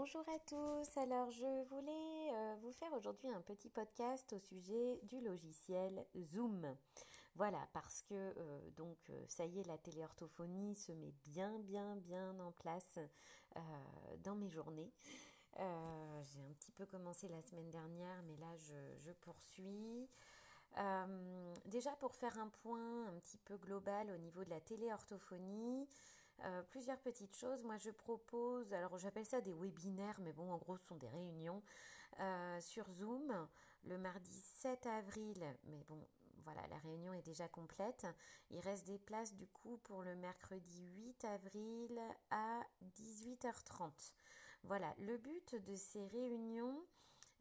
Bonjour à tous. Alors, je voulais euh, vous faire aujourd'hui un petit podcast au sujet du logiciel Zoom. Voilà, parce que euh, donc euh, ça y est, la téléorthophonie se met bien, bien, bien en place dans mes journées. J'ai un petit peu commencé la semaine dernière, mais là je poursuis. déjà pour faire un point un petit peu global au niveau de la téléorthophonie, euh, plusieurs petites choses. Moi, je propose, alors j'appelle ça des webinaires, mais bon, en gros, ce sont des réunions euh, sur Zoom le mardi 7 avril. Mais bon, voilà, la réunion est déjà complète. Il reste des places du coup pour le mercredi 8 avril à 18h30. Voilà, le but de ces réunions,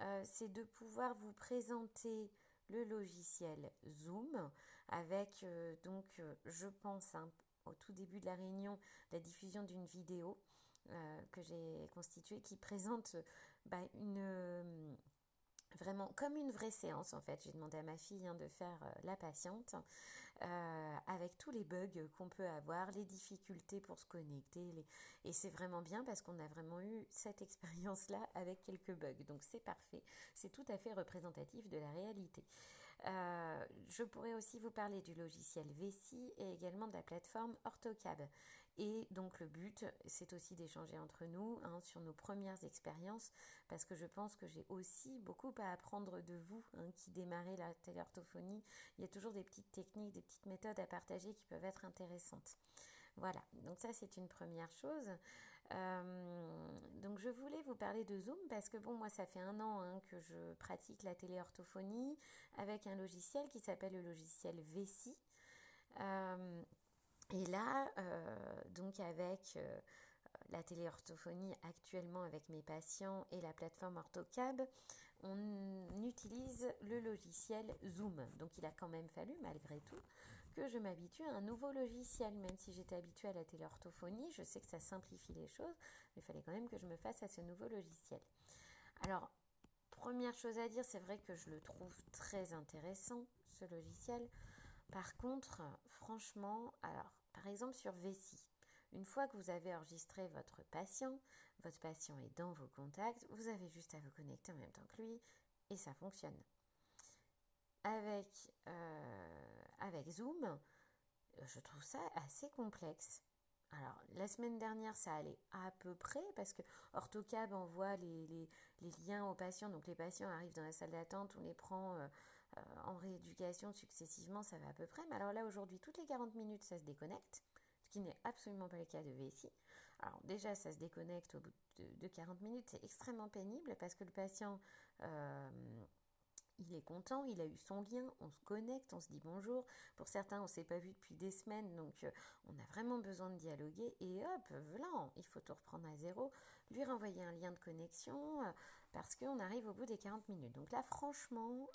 euh, c'est de pouvoir vous présenter le logiciel Zoom avec donc je pense un, au tout début de la réunion la diffusion d'une vidéo euh, que j'ai constituée qui présente bah, une euh, vraiment comme une vraie séance en fait. J'ai demandé à ma fille hein, de faire euh, la patiente avec tous les bugs qu'on peut avoir, les difficultés pour se connecter. Et c'est vraiment bien parce qu'on a vraiment eu cette expérience-là avec quelques bugs. Donc c'est parfait. C'est tout à fait représentatif de la réalité. Euh, je pourrais aussi vous parler du logiciel Vessi et également de la plateforme Orthocab. Et donc le but, c'est aussi d'échanger entre nous hein, sur nos premières expériences, parce que je pense que j'ai aussi beaucoup à apprendre de vous hein, qui démarrez la téléorthophonie. Il y a toujours des petites techniques, des petites méthodes à partager qui peuvent être intéressantes. Voilà, donc ça c'est une première chose. Euh, donc je voulais vous parler de Zoom parce que bon, moi ça fait un an hein, que je pratique la téléorthophonie avec un logiciel qui s'appelle le logiciel Vessi. Euh, et là, euh, donc avec la téléorthophonie actuellement avec mes patients et la plateforme Orthocab, on utilise le logiciel Zoom. Donc il a quand même fallu, malgré tout, que je m'habitue à un nouveau logiciel. Même si j'étais habituée à la téléorthophonie, je sais que ça simplifie les choses, mais il fallait quand même que je me fasse à ce nouveau logiciel. Alors, première chose à dire, c'est vrai que je le trouve très intéressant, ce logiciel. Par contre, franchement, alors, par exemple sur Vessi, une fois que vous avez enregistré votre patient, votre patient est dans vos contacts, vous avez juste à vous connecter en même temps que lui et ça fonctionne. Avec, euh, avec Zoom, je trouve ça assez complexe. Alors, la semaine dernière, ça allait à peu près parce que Orthocab envoie les, liens aux patients. Donc, les patients arrivent dans la salle d'attente, on les prend euh, euh, en rééducation successivement, ça va à peu près. Mais alors là, aujourd'hui, toutes les 40 minutes, ça se déconnecte qui n'est absolument pas le cas de VSI. Alors déjà, ça se déconnecte au bout de, 40 minutes, c'est extrêmement pénible parce que le patient, euh, il est content, il a eu son lien, on se connecte, on se dit bonjour. Pour certains, on ne s'est pas vu depuis des semaines, donc euh, on a vraiment besoin de dialoguer. Et hop, voilà, il faut tout reprendre à zéro, lui renvoyer un lien de connexion euh, parce qu'on arrive au bout des 40 minutes. Donc là, franchement...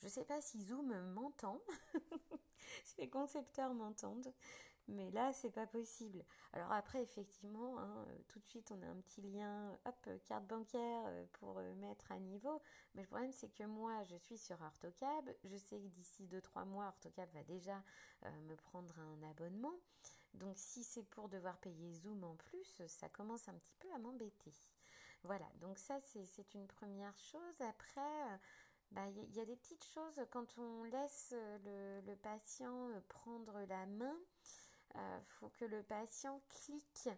je ne sais pas si Zoom m'entend, si les concepteurs m'entendent, mais là, c'est pas possible. Alors après, effectivement, hein, euh, tout de suite, on a un petit lien, hop, euh, carte bancaire euh, pour mettre à niveau. Mais le problème, c'est que moi, je suis sur Orthocab. Je sais que d'ici 2-3 mois, Orthocab va déjà me prendre un abonnement. Donc si c'est pour devoir payer Zoom en plus, ça commence un petit peu à m'embêter. Voilà, donc ça, c'est une première chose. Après... Bah, il y, a des petites choses quand on laisse le, le patient prendre la main. Euh, faut que le patient clique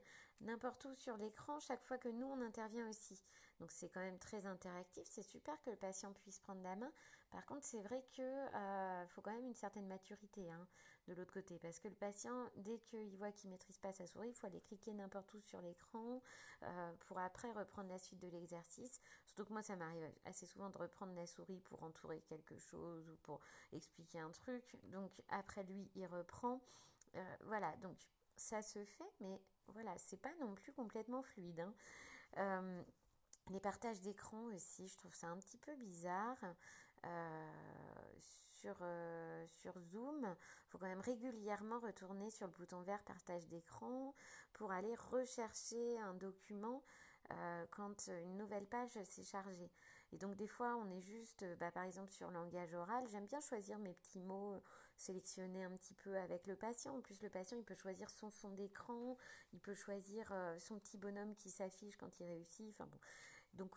n'importe où sur l'écran chaque fois que nous on intervient aussi. Donc c'est quand même très interactif. C'est super que le patient puisse prendre la main. Par contre, c'est vrai que euh, faut quand même une certaine maturité hein, de l'autre côté, parce que le patient, dès qu'il voit qu'il maîtrise pas sa souris, il faut aller cliquer n'importe où sur l'écran euh, pour après reprendre la suite de l'exercice. Surtout que moi, ça m'arrive assez souvent de reprendre la souris pour entourer quelque chose ou pour expliquer un truc. Donc après lui, il reprend. Euh, voilà, donc ça se fait, mais voilà, c'est pas non plus complètement fluide. Hein. Euh, les partages d'écran aussi, je trouve ça un petit peu bizarre. Euh, sur, Zoom, il faut quand même régulièrement retourner sur le bouton vert partage d'écran pour aller rechercher un document quand une nouvelle page s'est chargée. Et donc des fois, on est juste, bah, par exemple sur langage oral, j'aime bien choisir mes petits mots, sélectionner un petit peu avec le patient. En plus, le patient, il peut choisir son fond d'écran, il peut choisir son petit bonhomme qui s'affiche quand il réussit. Enfin bon, donc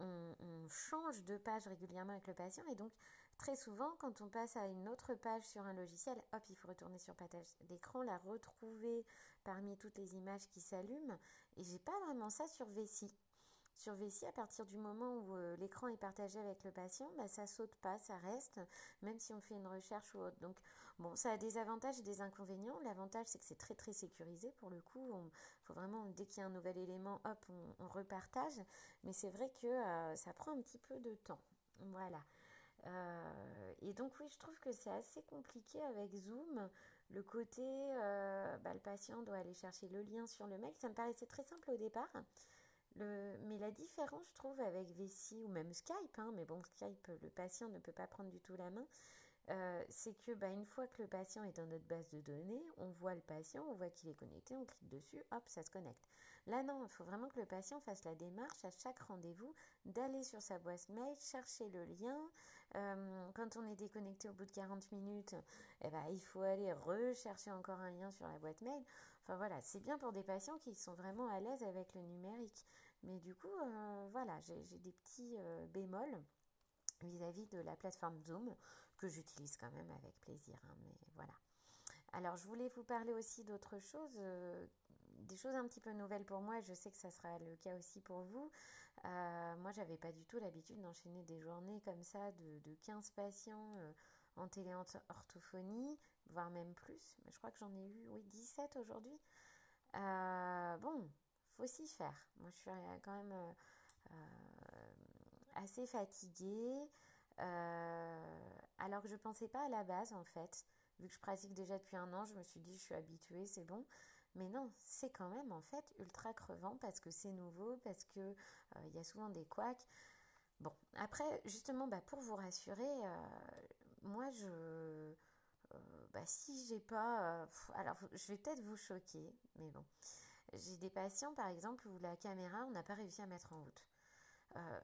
on, on, change de page régulièrement avec le patient et donc Très souvent, quand on passe à une autre page sur un logiciel, hop, il faut retourner sur partage d'écran, la retrouver parmi toutes les images qui s'allument. Et j'ai pas vraiment ça sur Vessi. Sur Vessi, à partir du moment où euh, l'écran est partagé avec le patient, bah, ça saute pas, ça reste, même si on fait une recherche ou autre. Donc, bon, ça a des avantages et des inconvénients. L'avantage, c'est que c'est très très sécurisé pour le coup. Il faut vraiment, dès qu'il y a un nouvel élément, hop, on, repartage. Mais c'est vrai que euh, ça prend un petit peu de temps. Voilà. Euh, et donc oui, je trouve que c'est assez compliqué avec Zoom. Le côté, bah, le patient doit aller chercher le lien sur le mail, ça me paraissait très simple au départ. Le, mais la différence, je trouve, avec Vessi ou même Skype, hein, mais bon, Skype, le patient ne peut pas prendre du tout la main, euh, c'est que bah, une fois que le patient est dans notre base de données, on voit le patient, on voit qu'il est connecté, on clique dessus, hop, ça se connecte. Là, non, il faut vraiment que le patient fasse la démarche à chaque rendez-vous d'aller sur sa boîte mail, chercher le lien, euh, quand on est déconnecté au bout de 40 minutes, eh ben, il faut aller rechercher encore un lien sur la boîte mail. Enfin voilà, c'est bien pour des patients qui sont vraiment à l'aise avec le numérique. Mais du coup, euh, voilà, j'ai des petits euh, bémols vis-à-vis de la plateforme Zoom que j'utilise quand même avec plaisir. Hein, mais voilà. Alors, je voulais vous parler aussi d'autres choses, des choses un petit peu nouvelles pour moi. Je sais que ça sera le cas aussi pour vous. Euh, moi, j'avais pas du tout l'habitude d'enchaîner des journées comme ça de, de 15 patients euh, en téléorthophonie, voire même plus. Mais je crois que j'en ai eu, oui, 17 aujourd'hui. Euh, faire. Moi, je suis quand même euh, assez fatiguée. alors que je pensais pas à la base, en fait. Vu que je pratique déjà depuis un an, je me suis dit, je suis habituée, c'est bon. Mais non, c'est quand même en fait ultra crevant parce que c'est nouveau, parce que euh, y a souvent des couacs. Bon, après, justement, bah, pour vous rassurer, euh, moi je. Euh, bah, si j'ai pas. alors, je vais peut-être vous choquer, mais bon. J'ai des patients, par exemple, où la caméra, on n'a pas réussi à mettre en route.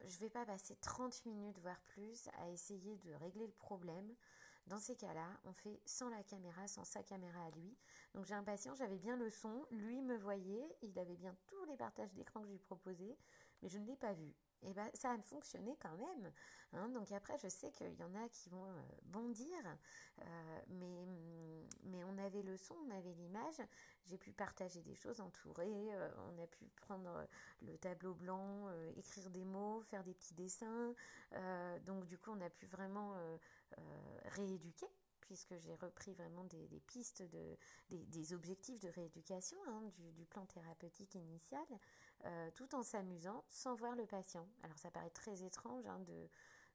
je vais pas passer 30 minutes, voire plus, à essayer de régler le problème. Dans ces cas-là, on fait sans la caméra, sans sa caméra à lui. Donc j'ai un patient, j'avais bien le son, lui me voyait, il avait bien tous les partages d'écran que je lui proposais, mais je ne l'ai pas vu. Et ben ça a fonctionné quand même. Hein. donc après, je sais qu'il y en a qui vont euh, bondir, euh, mais, mais on avait le son, on avait l'image. J'ai pu partager des choses entourées, euh, on a pu prendre le tableau blanc, écrire des mots, faire des petits dessins. donc du coup, on a pu vraiment rééduquer puisque j'ai repris vraiment des, pistes, de, des, objectifs de rééducation hein, du, plan thérapeutique initial, euh, tout en s'amusant sans voir le patient. Alors ça paraît très étrange hein, de,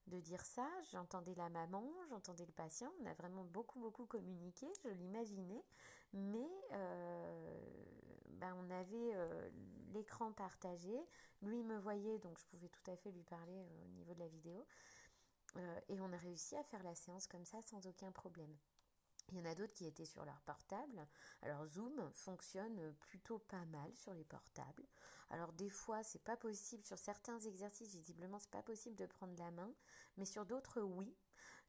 de dire ça. J'entendais la maman, j'entendais le patient. On a vraiment beaucoup, beaucoup communiqué, je l'imaginais. Mais euh, ben on avait euh, l'écran partagé. Lui me voyait, donc je pouvais tout à fait lui parler au niveau de la vidéo. Euh, et on a réussi à faire la séance comme ça sans aucun problème. Il y en a d'autres qui étaient sur leur portable. Alors Zoom fonctionne plutôt pas mal sur les portables. Alors des fois c'est pas possible sur certains exercices visiblement c'est pas possible de prendre la main, mais sur d'autres oui.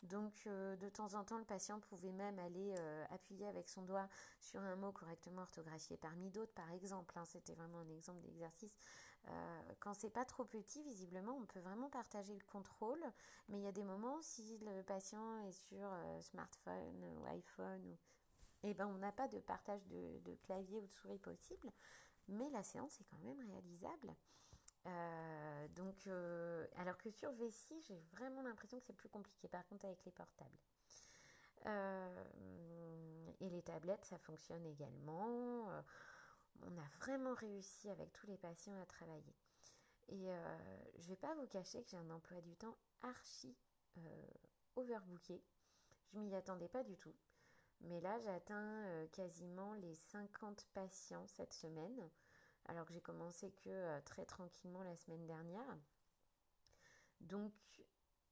Donc euh, de temps en temps, le patient pouvait même aller euh, appuyer avec son doigt sur un mot correctement orthographié parmi d'autres, par exemple. Hein. C'était vraiment un exemple d'exercice. Euh, quand c'est pas trop petit, visiblement, on peut vraiment partager le contrôle. Mais il y a des moments, si le patient est sur smartphone ou iPhone, ou... eh ben, on n'a pas de partage de, clavier ou de souris possible. Mais la séance est quand même réalisable. Euh, donc, euh, alors que sur Vessi, j'ai vraiment l'impression que c'est plus compliqué. Par contre, avec les portables. Euh, et les tablettes, ça fonctionne également. On a vraiment réussi avec tous les patients à travailler. Et je vais pas vous cacher que j'ai un emploi du temps archi overbooké. Je m'y attendais pas du tout. Mais là, j'atteins quasiment les 50 patients cette semaine alors que j'ai commencé que euh, très tranquillement la semaine dernière. Donc,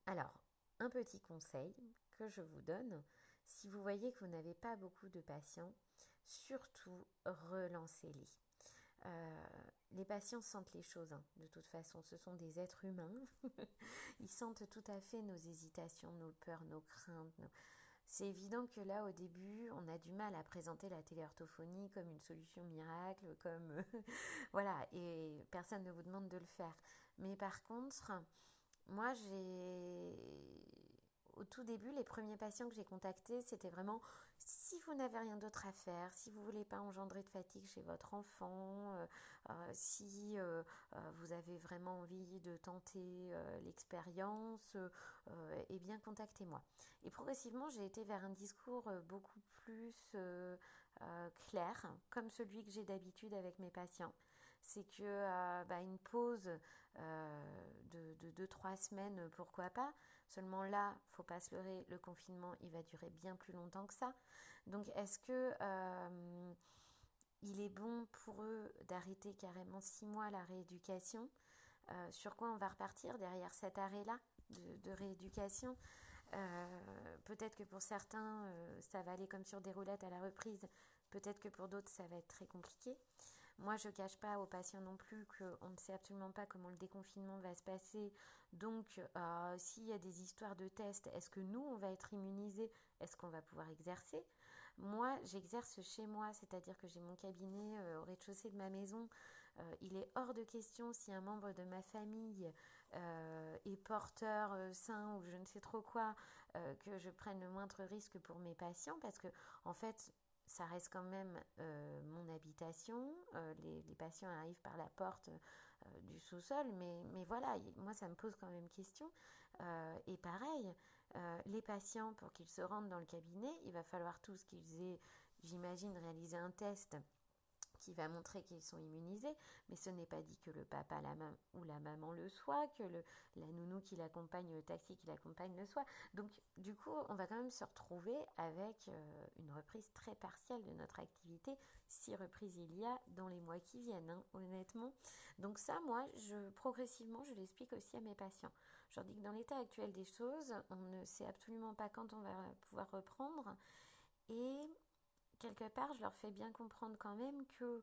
alors, un petit conseil que je vous donne, si vous voyez que vous n'avez pas beaucoup de patients, surtout relancez-les. les patients sentent les choses, hein, de toute façon, ce sont des êtres humains. Ils sentent tout à fait nos hésitations, nos peurs, nos craintes. C'est évident que là, au début, on a du mal à présenter la téléorthophonie comme une solution miracle, comme... voilà, et personne ne vous demande de le faire. Mais par contre, moi, j'ai au tout début, les premiers patients que j'ai contactés, c'était vraiment si vous n'avez rien d'autre à faire, si vous voulez pas engendrer de fatigue chez votre enfant, euh, euh, si euh, vous avez vraiment envie de tenter l'expérience, eh bien contactez-moi. Et progressivement, j'ai été vers un discours beaucoup plus clair, comme celui que j'ai d'habitude avec mes patients. C'est que bah, une pause de 2-3 semaines, pourquoi pas, Seulement là, faut pas se leurrer, le confinement, il va durer bien plus longtemps que ça. Donc, est-ce que euh, il est bon pour eux d'arrêter carrément six mois la rééducation? Euh, Sur quoi on va repartir derrière cet arrêt-là de, rééducation? Euh, Peut-être que pour certains, ça va aller comme sur des roulettes à la reprise. Peut-être que pour d'autres, ça va être très compliqué. Moi, je ne cache pas aux patients non plus qu'on ne sait absolument pas comment le déconfinement va se passer. Donc, euh, s'il y a des histoires de tests, est-ce que nous, on va être immunisés? Est-ce qu'on va pouvoir exercer? Moi, j'exerce chez moi, c'est-à-dire que j'ai mon cabinet euh, au rez-de-chaussée de ma maison. Euh, il est hors de question si un membre de ma famille est porteur sain ou je ne sais trop quoi, que je prenne le moindre risque pour mes patients parce que, en fait, ça reste quand même euh, mon habitation. Euh, les, patients arrivent par la porte euh, du sous-sol, mais, mais voilà, moi ça me pose quand même question. et pareil, les patients, pour qu'ils se rendent dans le cabinet, il va falloir tous qu'ils aient, j'imagine, réalisé un test qui va montrer qu'ils sont immunisés, mais ce n'est pas dit que le papa la ou la maman le soit, que le, la nounou qui l'accompagne, le taxi qui l'accompagne le soit. Donc du coup, on va quand même se retrouver avec euh, une reprise très partielle de notre activité, si reprise il y a dans les mois qui viennent, hein, honnêtement. Donc ça, moi, je progressivement, je l'explique aussi à mes patients. Je leur dis que dans l'état actuel des choses, on ne sait absolument pas quand on va pouvoir reprendre. Et quelque part, je leur fais bien comprendre quand même que,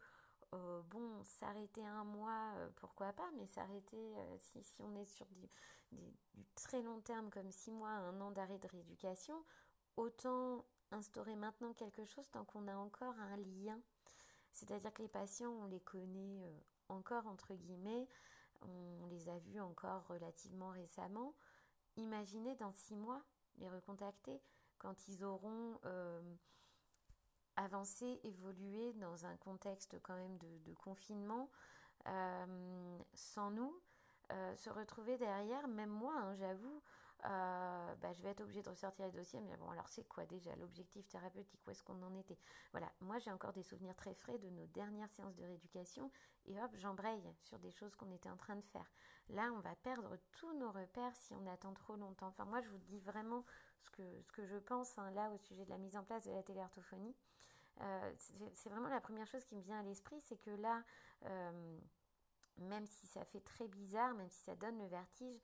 euh, bon, s'arrêter un mois, euh, pourquoi pas, mais s'arrêter, euh, si, si, on est sur du, très long terme, comme six mois, un an d'arrêt de rééducation, autant instaurer maintenant quelque chose tant qu'on a encore un lien. C'est-à-dire que les patients, on les connaît encore, entre guillemets, on les a vus encore relativement récemment. Imaginez dans six mois les recontacter quand ils auront avancer, évoluer dans un contexte quand même de, confinement, euh, sans nous, euh, se retrouver derrière, même moi, hein, j'avoue, euh, bah, je vais être obligée de ressortir les dossiers, mais bon, alors c'est quoi déjà l'objectif thérapeutique, où est-ce qu'on en était? Voilà, moi j'ai encore des souvenirs très frais de nos dernières séances de rééducation, et hop, j'embraye sur des choses qu'on était en train de faire. Là, on va perdre tous nos repères si on attend trop longtemps. Enfin, moi je vous dis vraiment ce que, ce que je pense hein, là au sujet de la mise en place de la téléorthophonie. Euh, c'est vraiment la première chose qui me vient à l'esprit, c'est que là, euh, même si ça fait très bizarre, même si ça donne le vertige,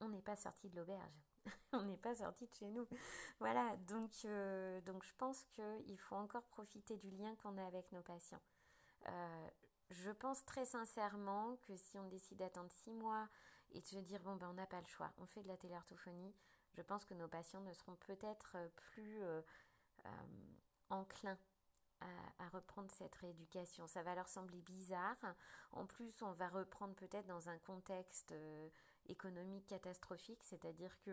on n'est pas sorti de l'auberge. on n'est pas sorti de chez nous. Voilà, donc, euh, donc je pense qu'il faut encore profiter du lien qu'on a avec nos patients. je pense très sincèrement que si on décide d'attendre six mois et de se dire, bon, ben, on n'a pas le choix, on fait de la téléorthophonie, je pense que nos patients ne seront peut-être plus enclins à, reprendre cette rééducation. Ça va leur sembler bizarre. En plus, on va reprendre peut-être dans un contexte euh, économique catastrophique, c'est-à-dire que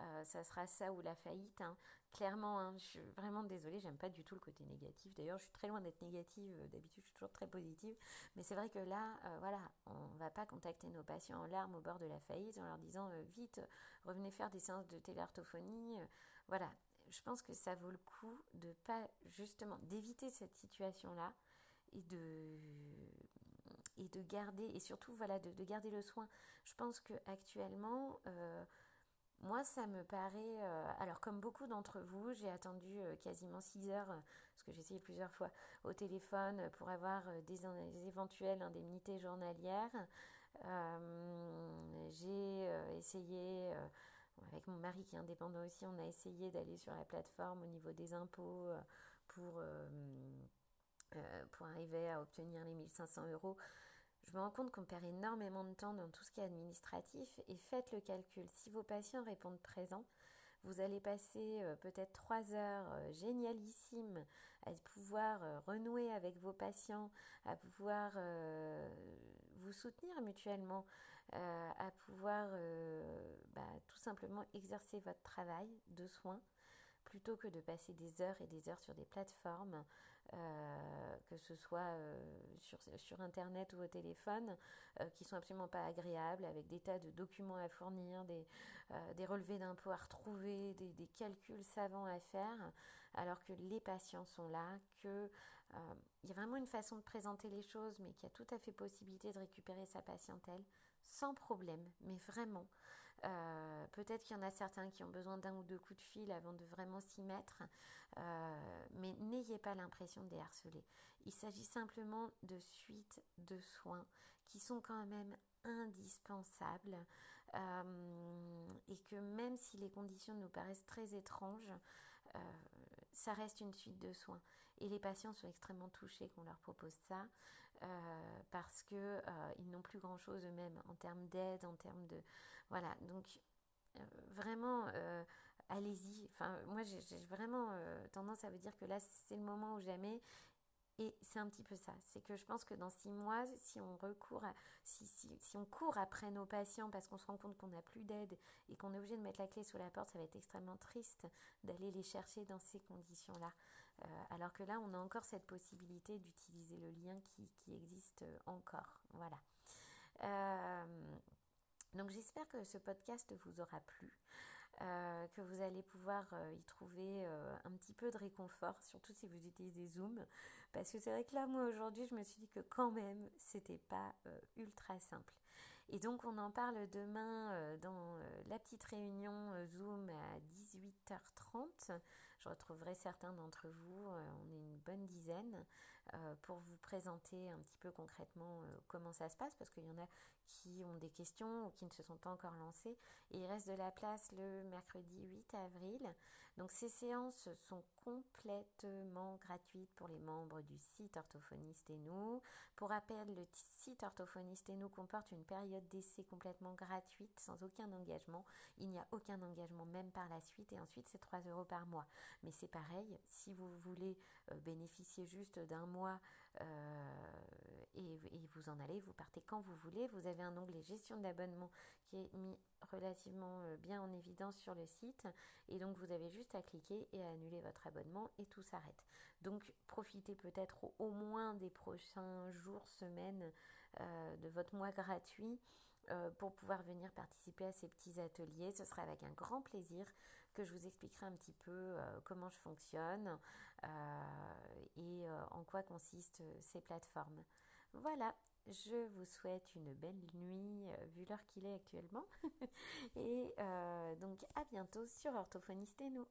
euh, ça sera ça ou la faillite. Hein. Clairement, hein, je suis vraiment désolée, j'aime pas du tout le côté négatif. D'ailleurs, je suis très loin d'être négative. Euh, d'habitude, je suis toujours très positive. Mais c'est vrai que là, voilà, on va pas contacter nos patients en larmes au bord de la faillite en leur disant vite, revenez faire des séances de téléorthophonie. voilà, je pense que ça vaut le coup de pas justement d'éviter cette situation-là et de et de garder et surtout voilà de, garder le soin. Je pense que actuellement euh, moi, ça me paraît. Euh, alors, comme beaucoup d'entre vous, j'ai attendu euh, quasiment 6 heures, parce que j'ai essayé plusieurs fois au téléphone pour avoir des, éventuelles indemnités journalières. j'ai essayé avec mon mari qui est indépendant aussi, on a essayé d'aller sur la plateforme au niveau des impôts euh, pour, euh, pour arriver à obtenir les 1500 euros, je me rends compte qu'on perd énormément de temps dans tout ce qui est administratif. Et faites le calcul. Si vos patients répondent présent, vous allez passer euh, peut-être trois heures euh, génialissimes à pouvoir euh, renouer avec vos patients, à pouvoir vous soutenir mutuellement, à pouvoir bah, tout simplement exercer votre travail de soins plutôt que de passer des heures et des heures sur des plateformes euh, que ce soit euh, sur, Internet ou au téléphone, euh, qui sont absolument pas agréables, avec des tas de documents à fournir, des, des relevés d'impôts à retrouver, des, des, calculs savants à faire, alors que les patients sont là, que il y a vraiment une façon de présenter les choses, mais qu'il y a tout à fait possibilité de récupérer sa patientèle sans problème, mais vraiment. Euh, peut-être qu'il y en a certains qui ont besoin d'un ou deux coups de fil avant de vraiment s'y mettre, euh, mais n'ayez pas l'impression de les harceler. Il s'agit simplement de suites de soins qui sont quand même indispensables euh, et que même si les conditions nous paraissent très étranges, ça reste une suite de soins. Et les patients sont extrêmement touchés qu'on leur propose ça. parce que ils n'ont plus grand chose eux-mêmes en termes d'aide, en termes de voilà, donc euh, vraiment, euh, allez-y. Enfin, moi, j'ai vraiment euh, tendance à vous dire que là, c'est le moment ou jamais. Et c'est un petit peu ça. C'est que je pense que dans six mois, si on recourt, si, si, on court après nos patients parce qu'on se rend compte qu'on n'a plus d'aide et qu'on est obligé de mettre la clé sous la porte, ça va être extrêmement triste d'aller les chercher dans ces conditions-là. alors que là, on a encore cette possibilité d'utiliser le lien qui, qui, existe encore. Voilà. Donc j'espère que ce podcast vous aura plu, euh, que vous allez pouvoir euh, y trouver euh, un petit peu de réconfort, surtout si vous utilisez Zoom, parce que c'est vrai que là, moi aujourd'hui, je me suis dit que quand même, c'était pas ultra simple. Et donc on en parle demain dans la petite réunion Zoom à 18h30. Je retrouverai certains d'entre vous, on est une bonne dizaine, pour vous présenter un petit peu concrètement comment ça se passe, parce qu'il y en a qui ont des questions ou qui ne se sont pas encore lancées. Et il reste de la place le mercredi 8 avril. Donc ces séances sont complètement gratuites pour les membres du site Orthophoniste et nous. Pour rappel, le site Orthophoniste et nous comporte une période d'essai complètement gratuite, sans aucun engagement. Il n'y a aucun engagement même par la suite et ensuite c'est 3 euros par mois. Mais c'est pareil, si vous voulez euh, bénéficier juste d'un mois euh, et, vous en allez, vous partez quand vous voulez. Vous avez un onglet gestion d'abonnement qui est mis relativement euh, bien en évidence sur le site et donc vous avez juste à cliquer et à annuler votre abonnement et tout s'arrête. Donc profitez peut-être au, moins des prochains jours, semaines euh, de votre mois gratuit pour pouvoir venir participer à ces petits ateliers. Ce sera avec un grand plaisir que je vous expliquerai un petit peu comment je fonctionne, et euh, en quoi consistent euh, ces plateformes? Voilà, je vous souhaite une belle nuit vu l'heure qu'il est actuellement et donc à bientôt sur Orthophoniste et.